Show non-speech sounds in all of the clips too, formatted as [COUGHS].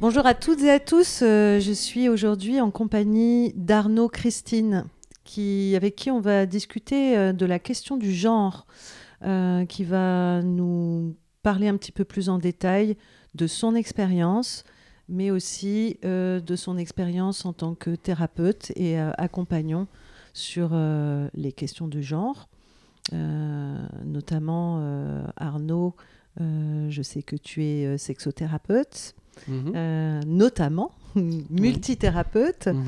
Bonjour à toutes et à tous, euh, je suis aujourd'hui en compagnie d'Arnaud Christine, avec qui on va discuter euh, de la question du genre, euh, qui va nous parler un petit peu plus en détail de son expérience, mais aussi de son expérience en tant que thérapeute et accompagnant sur les questions du genre. Notamment, Arnaud, je sais que tu es sexothérapeute, Mhm. euh, notamment [LAUGHS] multithérapeute. Mhm.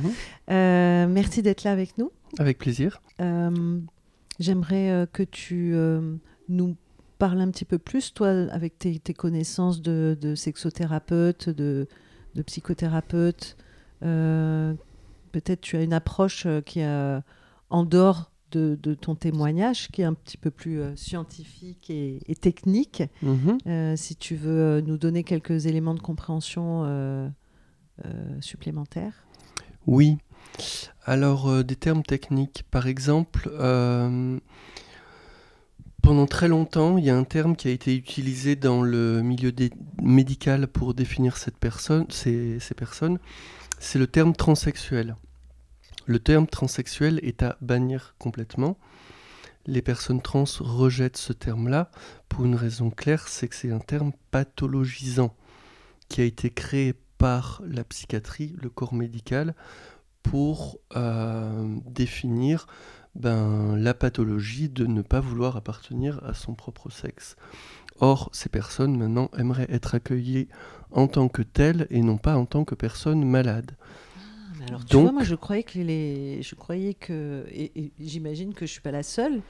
Euh, merci d'être là avec nous. Avec plaisir. Euh, J'aimerais que tu nous parles un petit peu plus, toi, avec tes, tes connaissances de, de sexothérapeute, de, de psychothérapeute. Peut-être tu as une approche qui est en dehors de, de ton témoignage, qui est un petit peu plus euh, scientifique et, et technique. Mhm. Euh, si tu veux euh, nous donner quelques éléments de compréhension euh, supplémentaires. Oui. Alors, des termes techniques. Par exemple, pendant très longtemps, il y a un terme qui a été utilisé dans le milieu médical pour définir cette personne, ces, ces personnes. C'est le terme transsexuel. Le terme transsexuel est à bannir complètement. Les personnes trans rejettent ce terme-là pour une raison claire, c'est que c'est un terme pathologisant qui a été créé par la psychiatrie, le corps médical, pour euh, définir ben, la pathologie de ne pas vouloir appartenir à son propre sexe. Or, ces personnes maintenant aimeraient être accueillies en tant que telles et non pas en tant que personnes malades. Alors, tu Donc- vois, moi, je croyais que les, je croyais que, et, et j'imagine que je suis pas la seule,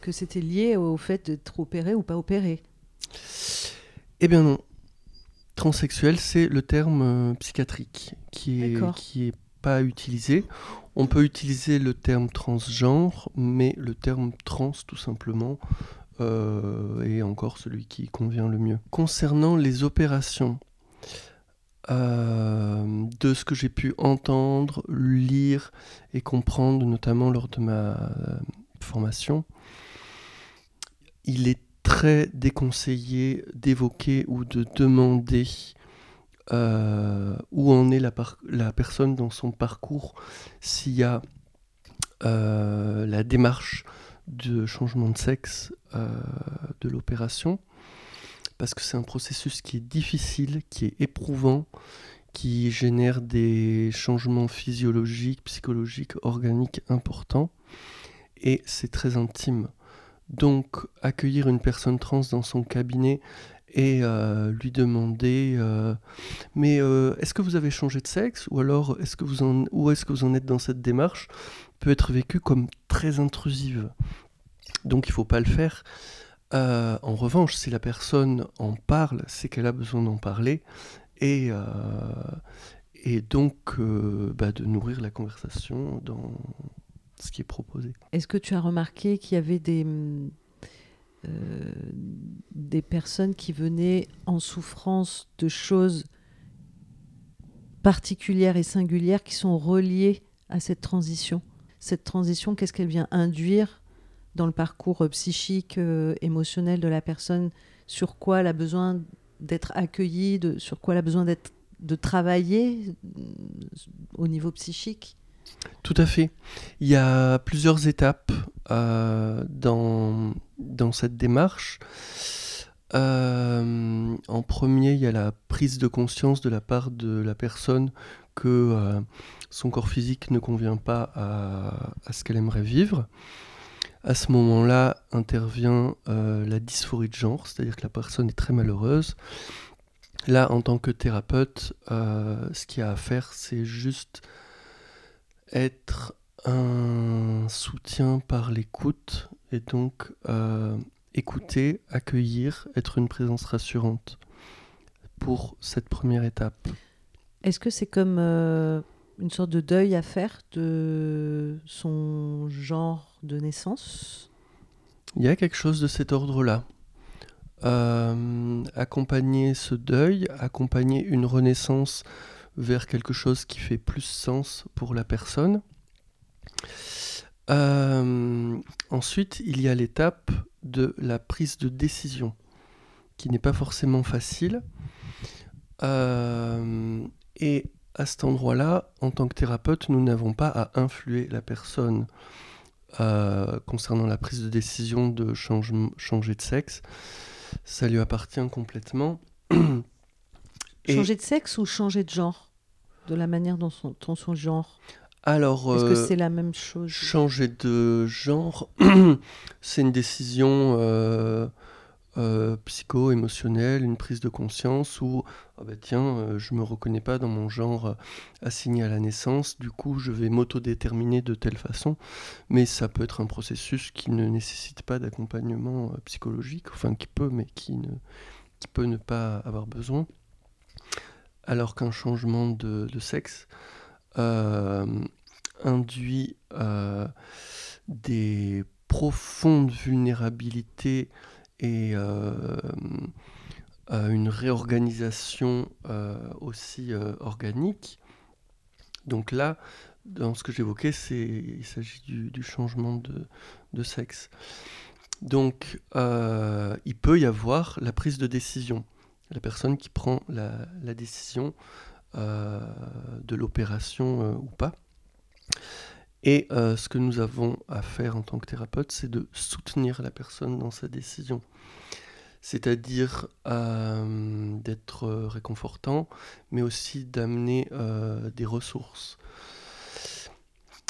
que c'était lié au fait d'être opéré ou pas opéré. Eh bien non. Transsexuel, c'est le terme euh, psychiatrique qui est, qui est pas utilisé. On peut utiliser le terme transgenre, mais le terme trans, tout simplement, euh, est encore celui qui convient le mieux. Concernant les opérations, euh, de ce que j'ai pu entendre, lire et comprendre, notamment lors de ma euh, formation, il est très déconseillé d'évoquer ou de demander euh, où en est la, personne dans son parcours, s'il y a la démarche de changement de sexe de l'opération, parce que c'est un processus qui est difficile, qui est éprouvant, qui génère des changements physiologiques, psychologiques, organiques importants, et c'est très intime. Donc, accueillir une personne trans dans son cabinet et euh, lui demander euh, Mais euh, est-ce que vous avez changé de sexe? Ou alors, est-ce que vous en, où est-ce que vous en êtes dans cette démarche? peut être vécu comme très intrusive. Donc, il ne faut pas le faire. Euh, en revanche, si la personne en parle, c'est qu'elle a besoin d'en parler. Et, euh, donc, euh, bah, de nourrir la conversation dans ce qui est proposé. Est-ce que tu as remarqué qu'il y avait des, des personnes qui venaient en souffrance de choses particulières et singulières qui sont reliées à cette transition? Cette transition, qu'est-ce qu'elle vient induire? Dans le parcours euh, psychique, euh, émotionnel de la personne Sur quoi elle a besoin d'être accueillie Sur quoi elle a besoin d'être de travailler euh, au niveau psychique? Tout à fait. Il y a plusieurs étapes dans, dans cette démarche. En premier, il y a la prise de conscience de la part de la personne que son corps physique ne convient pas à, à ce qu'elle aimerait vivre. À ce moment-là intervient euh, la dysphorie de genre, c'est-à-dire que la personne est très malheureuse. Là, en tant que thérapeute, euh, ce qu'il y a à faire, c'est juste être un soutien par l'écoute et donc euh, écouter, accueillir, être une présence rassurante. pour cette première étape. Est-ce que c'est comme une sorte de deuil à faire de son genre de naissance Il y a quelque chose de cet ordre-là. Euh, accompagner ce deuil, accompagner une renaissance vers quelque chose qui fait plus sens pour la personne. Euh, ensuite, il y a l'étape de la prise de décision, qui n'est pas forcément facile. Euh, et à cet endroit-là, en tant que thérapeute, nous n'avons pas à influer la personne euh, concernant la prise de décision de changer de sexe. Ça lui appartient complètement. [CLEARS THROAT] changer de sexe ou changer de genre? De la manière dont son, dont son genre? Alors, est-ce que euh, c'est la même chose? Changer de genre, [CLEARS THROAT] c'est une décision euh, euh, psycho-émotionnelle, une prise de conscience où, ah bah tiens, je me reconnais pas dans mon genre assigné à la naissance, du coup, je vais m'autodéterminer de telle façon. Mais ça peut être un processus qui ne nécessite pas d'accompagnement psychologique, enfin qui peut, mais qui, ne, peut ne pas avoir besoin. Alors qu'un changement de, sexe, euh, induit euh, des profondes vulnérabilités et euh, une réorganisation aussi organique. Donc là, dans ce que j'évoquais, il s'agit du, changement de, sexe. Donc, il peut y avoir la prise de décision. La personne qui prend la décision euh, de l'opération euh, ou pas. Et euh, ce que nous avons à faire en tant que thérapeute, c'est de soutenir la personne dans sa décision. C'est-à-dire d'être réconfortant, mais aussi d'amener des ressources.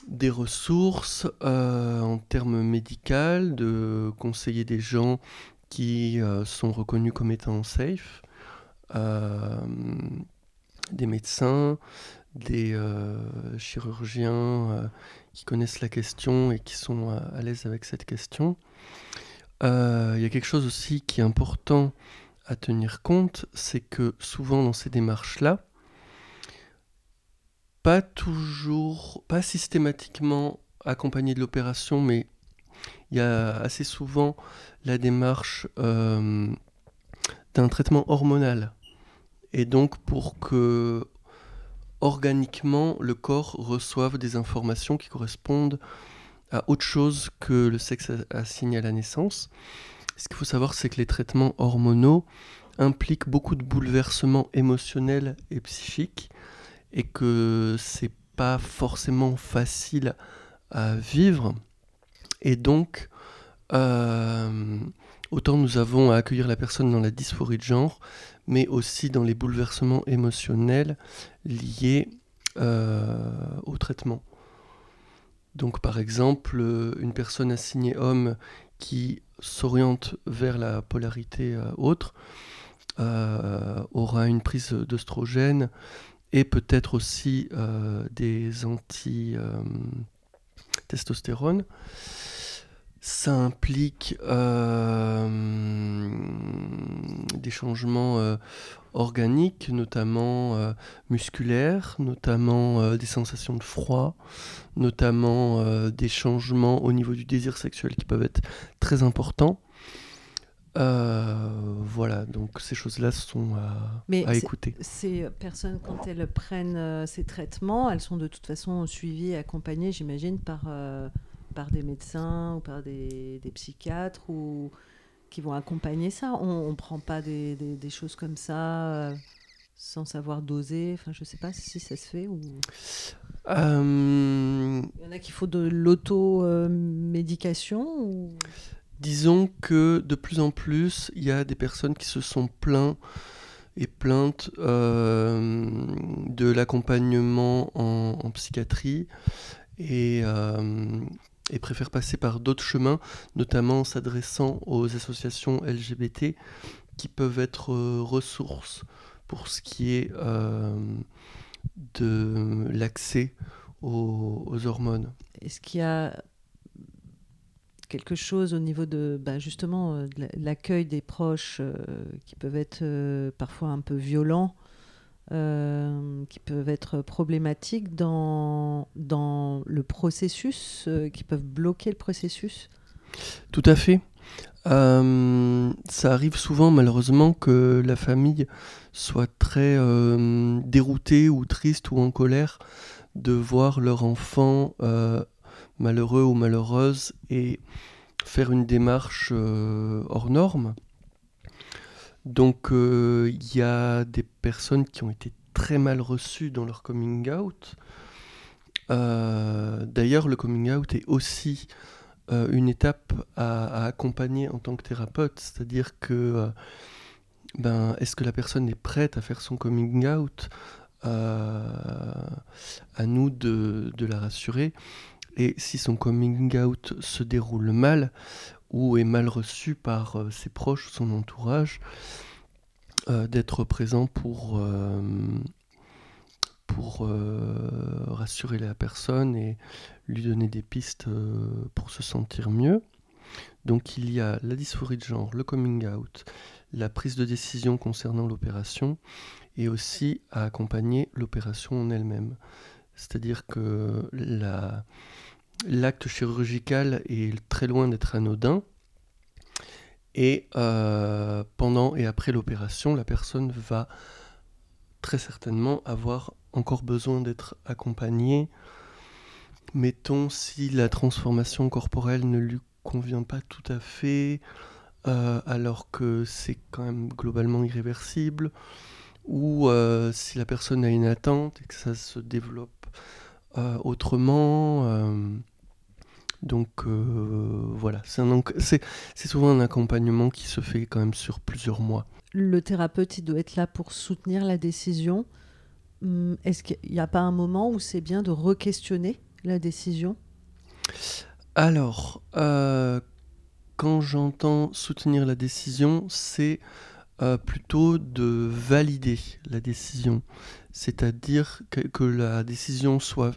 Des ressources en termes médicaux, de conseiller des gens qui sont reconnus comme étant safe, des médecins, des euh, chirurgiens euh, qui connaissent la question et qui sont euh, à, l'aise avec cette question. Il y a quelque chose aussi qui est important à tenir compte, c'est que souvent dans ces démarches-là, pas toujours, pas systématiquement accompagné de l'opération, mais il y a assez souvent la démarche d'un traitement hormonal. Et donc pour que organiquement le corps reçoive des informations qui correspondent à autre chose que le sexe assigné à la naissance. Ce qu'il faut savoir, c'est que les traitements hormonaux impliquent beaucoup de bouleversements émotionnels et psychiques et que c'est pas forcément facile à vivre. Et donc, euh, autant nous avons à accueillir la personne dans la dysphorie de genre, mais aussi dans les bouleversements émotionnels liés euh, au traitement. Donc par exemple, euh, une personne assignée homme qui s'oriente vers la polarité euh, autre aura une prise d'œstrogène et peut-être aussi des anti-testostérone. Ça implique des changements euh, organiques, notamment euh, musculaires, notamment des sensations de froid, notamment des changements au niveau du désir sexuel qui peuvent être très importants. voilà, donc ces choses-là sont à, Mais à écouter. Ces personnes, quand elles prennent ces traitements, elles sont de toute façon suivies et accompagnées, j'imagine, par par des médecins ou par des, psychiatres ou qui vont accompagner ça. On ne prend pas des, choses comme ça euh, sans savoir doser. Enfin, je sais pas si ça se fait ou. Euh, Il y en a qui faut de l'auto-médication ou... Disons que de plus en plus, il y a des personnes qui se sont plaintes et plaintes euh, de l'accompagnement en, en, psychiatrie et et préfèrent passer par d'autres chemins, notamment en s'adressant aux associations LGBT qui peuvent être euh, ressources pour ce qui est euh, de l'accès aux, hormones. Est-ce qu'il y a quelque chose au niveau de bah, justement euh, l'accueil des proches qui peuvent être parfois un peu violents, qui peuvent être problématiques dans, dans le processus, qui peuvent bloquer le processus Tout à fait. ça arrive souvent malheureusement que la famille soit très déroutée ou triste ou en colère de voir leur enfant malheureux ou malheureuse et faire une démarche euh, hors norme. Donc euh, il y a des personnes qui ont été très mal reçues dans leur coming out. Euh, d'ailleurs, le coming out est aussi une étape à, accompagner en tant que thérapeute, c'est-à-dire que ben, est-ce que la personne est prête à faire son coming out À nous de la rassurer? Et si son coming out se déroule mal ou est mal reçu par euh, ses proches, son entourage, euh, d'être présent pour, euh, pour rassurer la personne et lui donner des pistes pour se sentir mieux. Donc il y a la dysphorie de genre, le coming out, la prise de décision concernant l'opération et aussi à accompagner l'opération en elle-même. C'est-à-dire que l'acte chirurgical est très loin d'être anodin. Et euh, pendant et après l'opération, la personne va très certainement avoir encore besoin d'être accompagnée. Mettons si la transformation corporelle ne lui convient pas tout à fait, euh, alors que c'est quand même globalement irréversible, ou euh, si la personne a une attente et que ça se développe autrement. Euh, donc euh, voilà, c'est souvent un accompagnement qui se fait quand même sur plusieurs mois. Le thérapeute, il doit être là pour soutenir la décision. Hum, est-ce qu'il n'y a pas un moment où c'est bien de re-questionner la décision? Alors, quand j'entends soutenir la décision, c'est plutôt de valider la décision c'est-à-dire que, la décision soit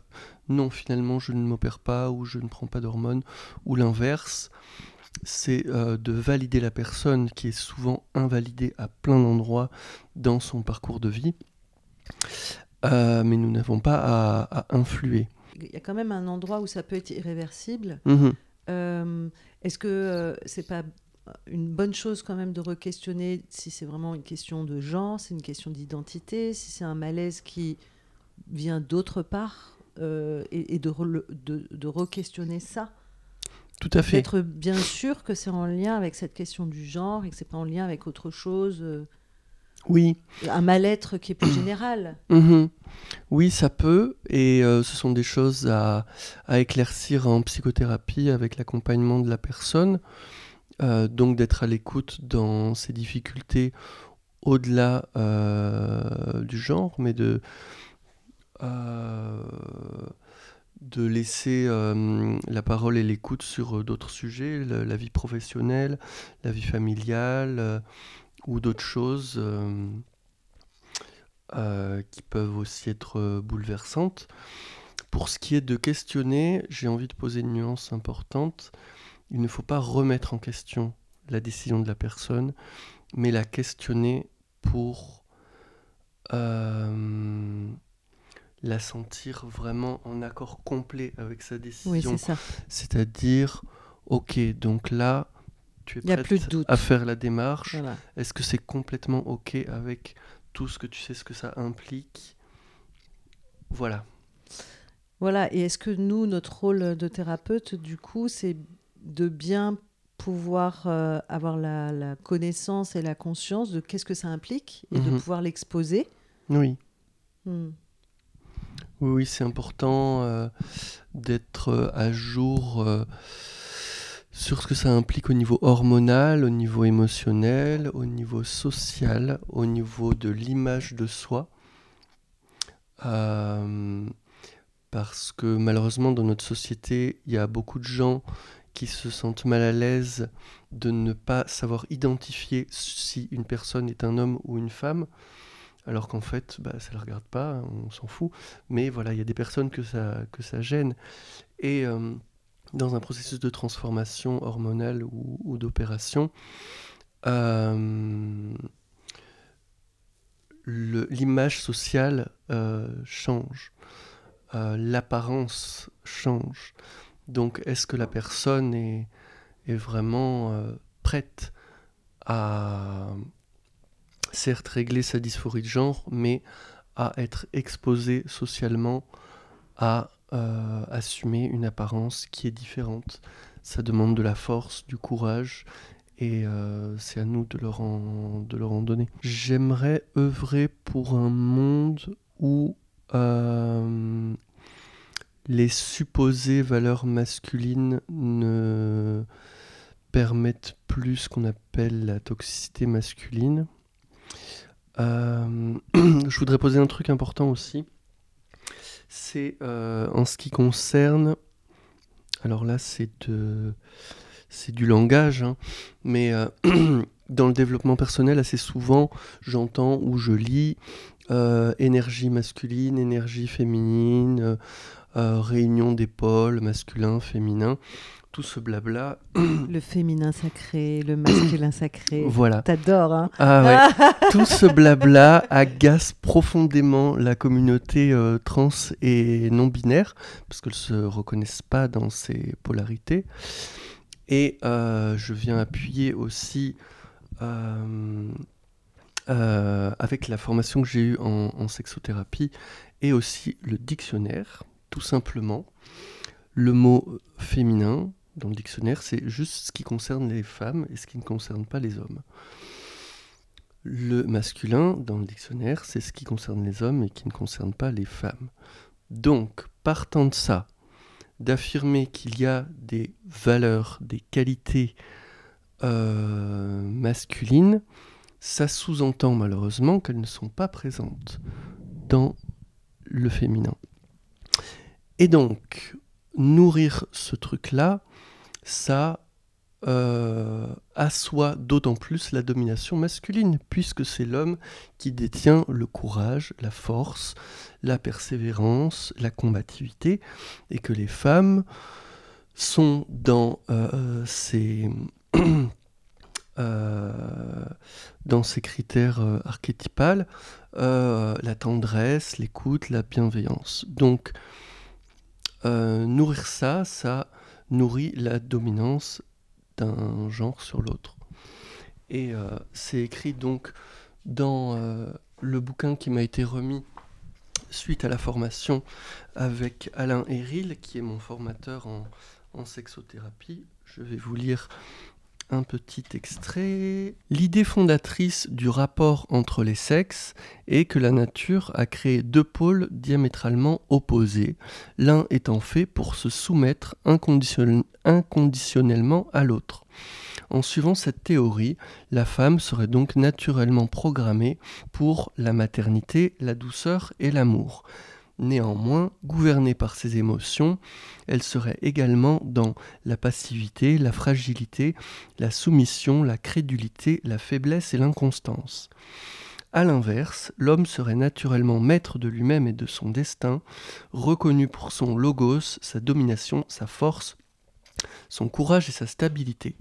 non, finalement, je ne m'opère pas ou je ne prends pas d'hormones, ou l'inverse, c'est euh, de valider la personne qui est souvent invalidée à plein d'endroits dans son parcours de vie, euh, mais nous n'avons pas à, influer. Il y a quand même un endroit où ça peut être irréversible. Mmh euh, est-ce que c'est pas une bonne chose quand même de re-questionner si c'est vraiment une question de genre, c'est une question d'identité, si c'est un malaise qui vient d'autre part, euh, et, de, de, de re-questionner ça. Tout à fait. Être bien sûr que c'est en lien avec cette question du genre et que c'est pas en lien avec autre chose. Euh, oui. Un mal-être qui est plus général. [COUGHS] Mhm. Oui, ça peut, et euh, ce sont des choses à, à, éclaircir en psychothérapie avec l'accompagnement de la personne. Euh, donc d'être à l'écoute dans ces difficultés au-delà du genre, mais de, de laisser la parole et l'écoute sur d'autres sujets, la, vie professionnelle, la vie familiale ou d'autres choses qui peuvent aussi être bouleversantes. Pour ce qui est de questionner, j'ai envie de poser une nuance importante il ne faut pas remettre en question la décision de la personne, mais la questionner pour euh, la sentir vraiment en accord complet avec sa décision. Oui, c'est ça. C'est-à-dire, ok, donc là, tu es prête à faire la démarche. Est-ce que c'est complètement ok avec tout ce que tu sais, ce que ça implique? Voilà. Voilà, et est-ce que nous, notre rôle de thérapeute, du coup, c'est de bien pouvoir euh, avoir la, connaissance et la conscience de qu'est-ce que ça implique et de mhm. pouvoir l'exposer? Oui. Hmm. Oui, c'est important euh, d'être euh, à jour sur ce que ça implique au niveau hormonal, au niveau émotionnel, au niveau social, au niveau de l'image de soi. parce que malheureusement dans notre société, il y a beaucoup de gens qui se sentent mal à l'aise de ne pas savoir identifier si une personne est un homme ou une femme, alors qu'en fait, bah, ça ne le regarde pas, on s'en fout. Mais voilà, il y a des personnes que ça, gêne. Et euh, dans un processus de transformation hormonale ou, d'opération, l'image sociale change, l'apparence change. Donc est-ce que la personne est vraiment prête à certes régler sa dysphorie de genre, mais à être exposée socialement à euh, assumer une apparence qui est différente. Ça demande de la force, du courage, et euh, c'est à nous de leur, en, de leur en donner. J'aimerais œuvrer pour un monde où euh, les supposées valeurs masculines ne permettent plus ce qu'on appelle la toxicité masculine. Euh, [CLEARS THROAT] je voudrais poser un truc important aussi. C'est euh, en ce qui concerne. Alors là, c'est de, c'est du langage, hein, mais euh, [CLEARS THROAT] dans le développement personnel, assez souvent, j'entends ou je lis énergie masculine, énergie féminine, réunion d'épaules, masculin, féminin tout ce blabla. [CLEARS THROAT] Le féminin sacré, le [CLEARS THROAT] masculin sacré. Voilà. T'adores, hein Ah ouais. [LAUGHS] tout ce blabla agace profondément la communauté euh, trans et non binaire, parce qu'elles se reconnaissent pas dans ces polarités. Et euh, je viens appuyer aussi euh, avec la formation que j'ai eue en, en sexothérapie et aussi le dictionnaire, tout simplement le mot féminin dans le dictionnaire, c'est juste ce qui concerne les femmes et ce qui ne concerne pas les hommes. Le masculin, dans le dictionnaire, c'est ce qui concerne les hommes et qui ne concerne pas les femmes. Donc, partant de ça, d'affirmer qu'il y a des valeurs, des qualités euh, masculines, ça sous-entend malheureusement qu'elles ne sont pas présentes dans le féminin. Et donc, nourrir ce truc-là, ça euh, assoit d'autant plus la domination masculine, puisque c'est l'homme qui détient le courage, la force, la persévérance, la combativité, et que les femmes sont dans euh, ces... [CLEARS THROAT] Euh, dans ces critères archétypales, la tendresse, l'écoute, la bienveillance. Donc, nourrir ça, ça nourrit la dominance d'un genre sur l'autre. Et euh, c'est écrit donc dans euh, le bouquin qui m'a été remis suite à la formation avec Alain Héril, qui est mon formateur en sexothérapie. Je vais vous lire un petit extrait. L'idée fondatrice du rapport entre les sexes est que la nature a créé deux pôles diamétralement opposés, l'un étant fait pour se soumettre inconditionnellement à l'autre. En suivant cette théorie, la femme serait donc naturellement programmée pour la maternité, la douceur et l'amour. Néanmoins, gouvernée par ses émotions, elle serait également dans la passivité, la fragilité, la soumission, la crédulité, la faiblesse et l'inconstance. A l'inverse, l'homme serait naturellement maître de lui-même et de son destin, reconnu pour son logos, sa domination, sa force, son courage et sa stabilité.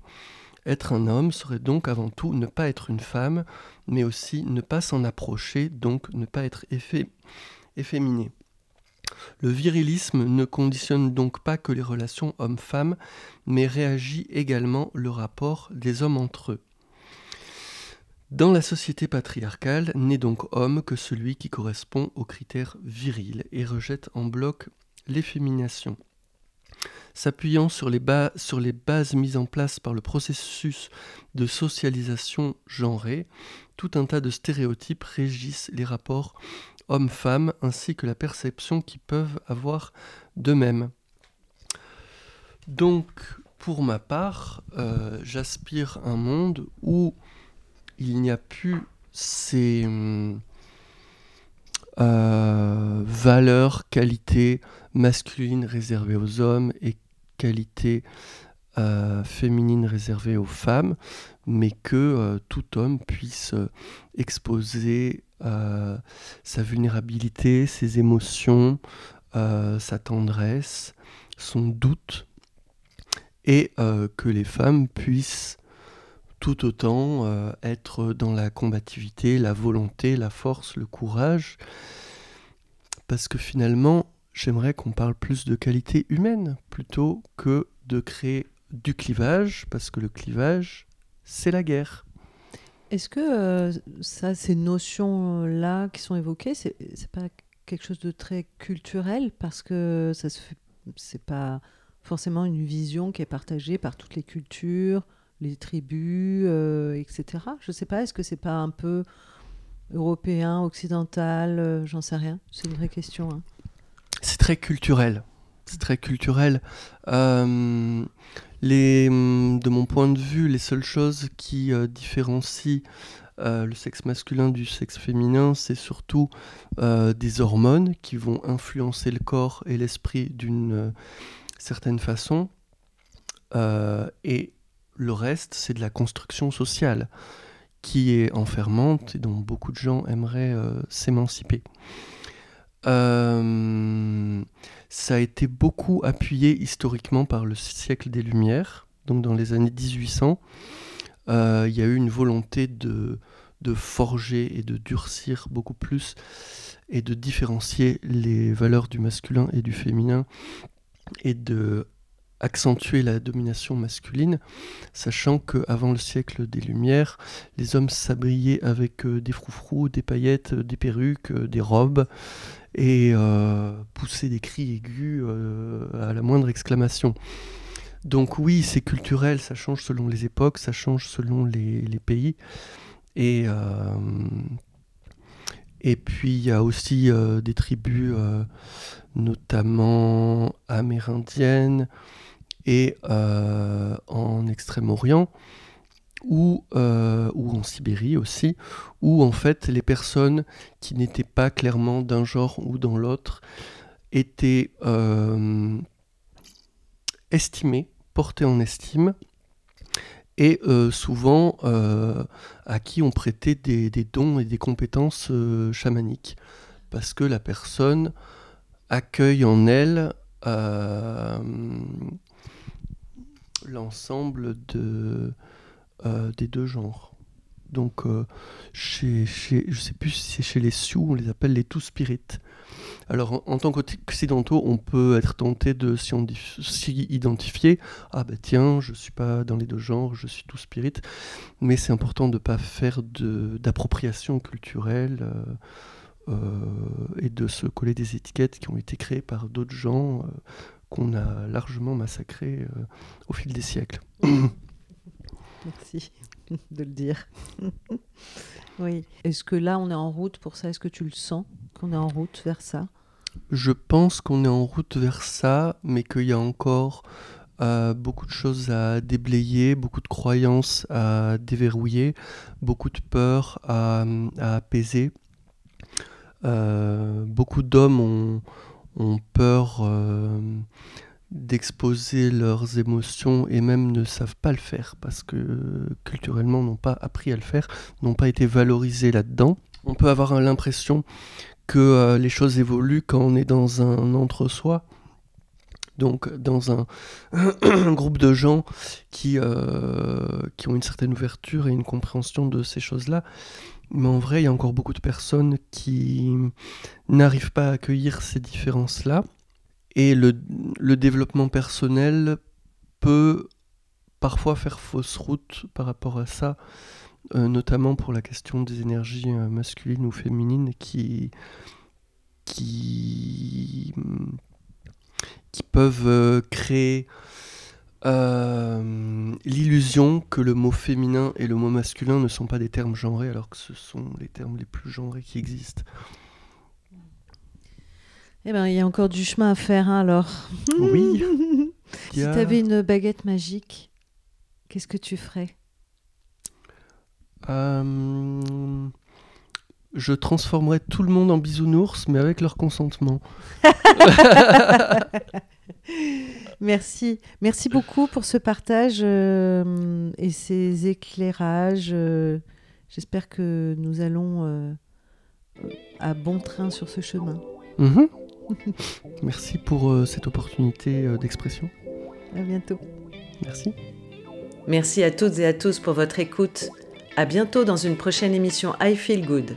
Être un homme serait donc avant tout ne pas être une femme, mais aussi ne pas s'en approcher, donc ne pas être efféminé. Le virilisme ne conditionne donc pas que les relations hommes-femmes, mais réagit également le rapport des hommes entre eux. Dans la société patriarcale, n'est donc homme que celui qui correspond aux critères virils et rejette en bloc l'effémination. S'appuyant sur, les bases mises en place par le processus de socialisation genrée, tout un tas de stéréotypes régissent les rapports hommes-femmes, ainsi que la perception qu'ils peuvent avoir d'eux-mêmes. Donc, pour ma part, euh, j'aspire à un monde où il n'y a plus ces euh, valeurs, qualités masculines réservées aux hommes et euh, féminines réservées aux femmes, mais que tout homme puisse exposer euh, sa vulnérabilité, ses émotions, euh, sa tendresse, son doute, et que les femmes puissent tout autant être dans la combativité, la volonté, la force, le courage, parce que finalement, j'aimerais qu'on parle plus de qualité humaine plutôt que de créer du clivage, parce que le clivage, c'est la guerre. Est-ce que euh, ça, ces notions-là qui sont évoquées, c'est, pas quelque chose de très culturel parce que ça se c'est pas forcément une vision qui est partagée par toutes les cultures, les tribus, euh, etc. Je sais pas, est-ce que c'est pas un peu européen, occidental, euh, j'en sais rien. C'est une vraie question. Hein. C'est très culturel. C'est très culturel. Euh, de mon point de vue, les seules choses qui euh, différencient le sexe masculin du sexe féminin, c'est surtout des hormones qui vont influencer le corps et l'esprit d'une certaine façon. et le reste, c'est de la construction sociale qui est enfermante et dont beaucoup de gens aimeraient euh, s'émanciper. Euh, ça a été beaucoup appuyé historiquement par le siècle des Lumières, donc dans les années 1800. Euh, il y a eu une volonté de, de forger et de durcir beaucoup plus et de différencier les valeurs du masculin et du féminin et de accentuer la domination masculine, sachant qu'avant le siècle des Lumières, les hommes s'habillaient avec euh, des froufrous, des paillettes, euh, des perruques, euh, des robes, et poussaient des cris aigus à la moindre exclamation. Donc oui, c'est culturel, ça change selon les époques, ça change selon les, les pays. Et, et puis il y a aussi des tribus, notamment amérindiennes, et euh, en Extrême-Orient ou, euh, ou en Sibérie aussi, où en fait les personnes qui n'étaient pas clairement d'un genre ou dans l'autre étaient euh, estimées, portées en estime, et souvent à qui on prêtait des, des, dons et des compétences chamaniques, parce que la personne accueille en elle l'ensemble de, euh, des deux genres. Donc, euh, chez, chez, sais plus si c'est chez les Sioux, on les appelle les Two Spirit. Alors, en, tant qu'occidentaux, on peut être tenté de s'y identifier. Ah ben tiens, je suis pas dans les deux genres, je suis Two Spirit. Mais c'est important de ne pas faire d'appropriation culturelle euh, et de se coller des étiquettes qui ont été créées par d'autres gens qu'on a largement massacré euh, au fil des siècles. [COUGHS] Merci de le dire. [LAUGHS] oui. Est-ce que là, on est en route pour ça? Est-ce que tu le sens qu'on est en route vers ça? Je pense qu'on est en route vers ça, mais qu'il y a encore euh, beaucoup de choses à déblayer, beaucoup de croyances à déverrouiller, beaucoup de peurs à, apaiser. Euh, beaucoup d'hommes ont, ont peur euh, d'exposer leurs émotions et même ne savent pas le faire parce que culturellement n'ont pas appris à le faire, n'ont pas été valorisés là-dedans. On peut avoir l'impression que euh, les choses évoluent quand on est dans un entre-soi. Donc dans un, [CLEARS THROAT] groupe de gens qui, euh, qui ont une certaine ouverture et une compréhension de ces choses-là. Mais en vrai, il y a encore beaucoup de personnes qui n'arrivent pas à accueillir ces différences-là. Et le, développement personnel peut parfois faire fausse route par rapport à ça, euh, notamment pour la question des énergies euh, masculines ou féminines qui, qui, qui peuvent euh, créer euh, l'illusion que le mot féminin et le mot masculin ne sont pas des termes genrés alors que ce sont les termes les plus genrés qui existent. Eh ben, il y a encore du chemin à faire hein, alors. Oui. [LAUGHS] si tu avais une baguette magique, qu'est-ce que tu ferais? Euh, Je transformerais tout le monde en bisounours, mais avec leur consentement. [LAUGHS] Merci. Merci beaucoup pour ce partage euh, et ces éclairages. Euh, j'espère que nous allons euh, à bon train sur ce chemin. Mhm. [LAUGHS] Merci pour cette opportunité d'expression. À bientôt. Merci. Merci à toutes et à tous pour votre écoute. À bientôt dans une prochaine émission I Feel Good.